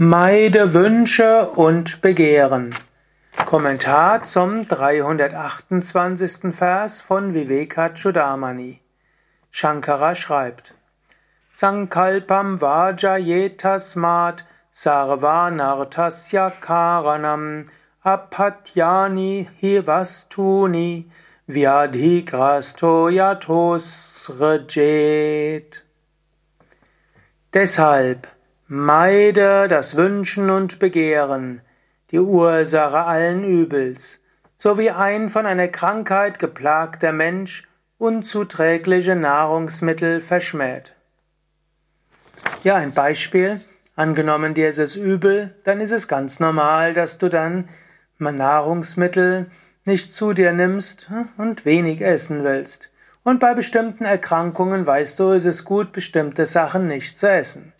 Meide Wünsche und Begehren. Kommentar zum 328. Vers von Vivekachudamani. Shankara schreibt: Sankalpam vajayetasmat sarvanartasya karanam apatyani hivastuni vyadhigrasto yatosrejet. Deshalb Meide das Wünschen und Begehren, die Ursache allen Übels, so wie ein von einer Krankheit geplagter Mensch unzuträgliche Nahrungsmittel verschmäht. Ja, ein Beispiel. Angenommen dir ist es übel, dann ist es ganz normal, dass du dann Nahrungsmittel nicht zu dir nimmst und wenig essen willst. Und bei bestimmten Erkrankungen weißt du, es ist gut, bestimmte Sachen nicht zu essen.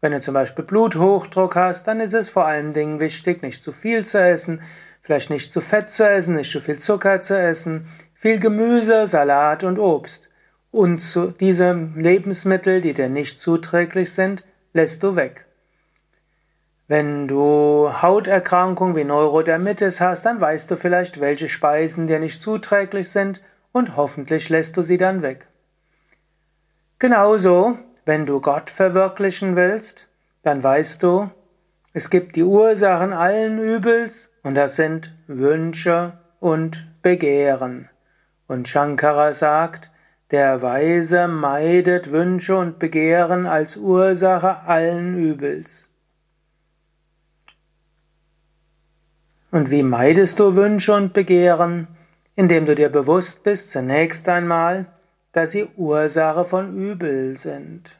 Wenn du zum Beispiel Bluthochdruck hast, dann ist es vor allen Dingen wichtig, nicht zu viel zu essen, vielleicht nicht zu fett zu essen, nicht zu viel Zucker zu essen, viel Gemüse, Salat und Obst. Und zu, diese Lebensmittel, die dir nicht zuträglich sind, lässt du weg. Wenn du Hauterkrankungen wie Neurodermitis hast, dann weißt du vielleicht, welche Speisen dir nicht zuträglich sind und hoffentlich lässt du sie dann weg. Genauso wenn du Gott verwirklichen willst, dann weißt du, es gibt die Ursachen allen Übels und das sind Wünsche und Begehren. Und Shankara sagt, der Weise meidet Wünsche und Begehren als Ursache allen Übels. Und wie meidest du Wünsche und Begehren? Indem du dir bewusst bist, zunächst einmal, dass sie Ursache von Übel sind.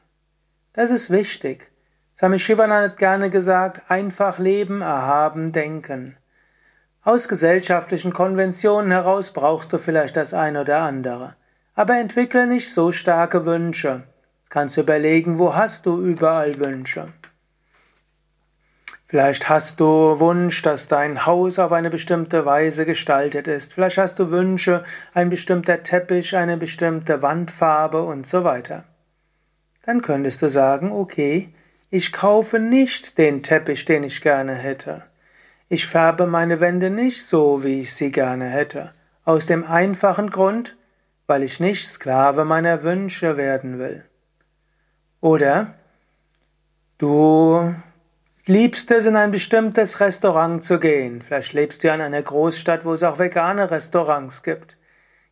Das ist wichtig. Swami Shivanand hat gerne gesagt, einfach leben, erhaben, denken. Aus gesellschaftlichen Konventionen heraus brauchst du vielleicht das eine oder andere. Aber entwickle nicht so starke Wünsche. Kannst du überlegen, wo hast du überall Wünsche? Vielleicht hast du Wunsch, dass dein Haus auf eine bestimmte Weise gestaltet ist. Vielleicht hast du Wünsche, ein bestimmter Teppich, eine bestimmte Wandfarbe und so weiter dann könntest du sagen, okay, ich kaufe nicht den Teppich, den ich gerne hätte. Ich färbe meine Wände nicht so, wie ich sie gerne hätte. Aus dem einfachen Grund, weil ich nicht Sklave meiner Wünsche werden will. Oder du liebst es, in ein bestimmtes Restaurant zu gehen. Vielleicht lebst du ja in einer Großstadt, wo es auch vegane Restaurants gibt.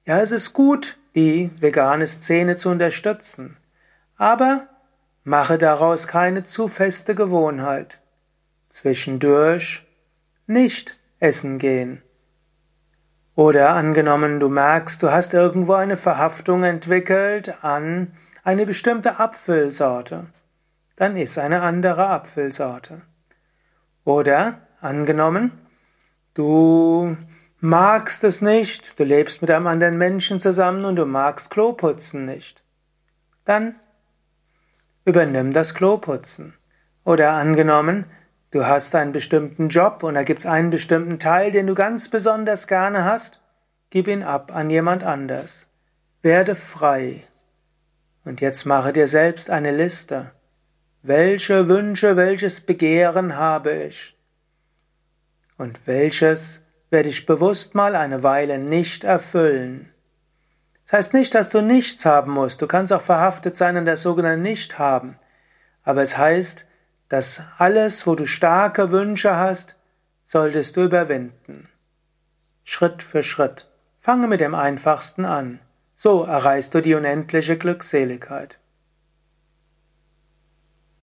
Ja, es ist gut, die vegane Szene zu unterstützen. Aber mache daraus keine zu feste Gewohnheit. Zwischendurch nicht essen gehen. Oder angenommen, du merkst, du hast irgendwo eine Verhaftung entwickelt an eine bestimmte Apfelsorte, dann iss eine andere Apfelsorte. Oder angenommen, du magst es nicht, du lebst mit einem anderen Menschen zusammen und du magst Kloputzen nicht, dann übernimm das Kloputzen. Oder angenommen, du hast einen bestimmten Job und da gibt es einen bestimmten Teil, den du ganz besonders gerne hast, gib ihn ab an jemand anders. Werde frei. Und jetzt mache dir selbst eine Liste. Welche Wünsche, welches Begehren habe ich? Und welches werde ich bewusst mal eine Weile nicht erfüllen? Das heißt nicht, dass du nichts haben musst. Du kannst auch verhaftet sein an der sogenannten Nicht-Haben. Aber es heißt, dass alles, wo du starke Wünsche hast, solltest du überwinden. Schritt für Schritt. Fange mit dem Einfachsten an. So erreichst du die unendliche Glückseligkeit.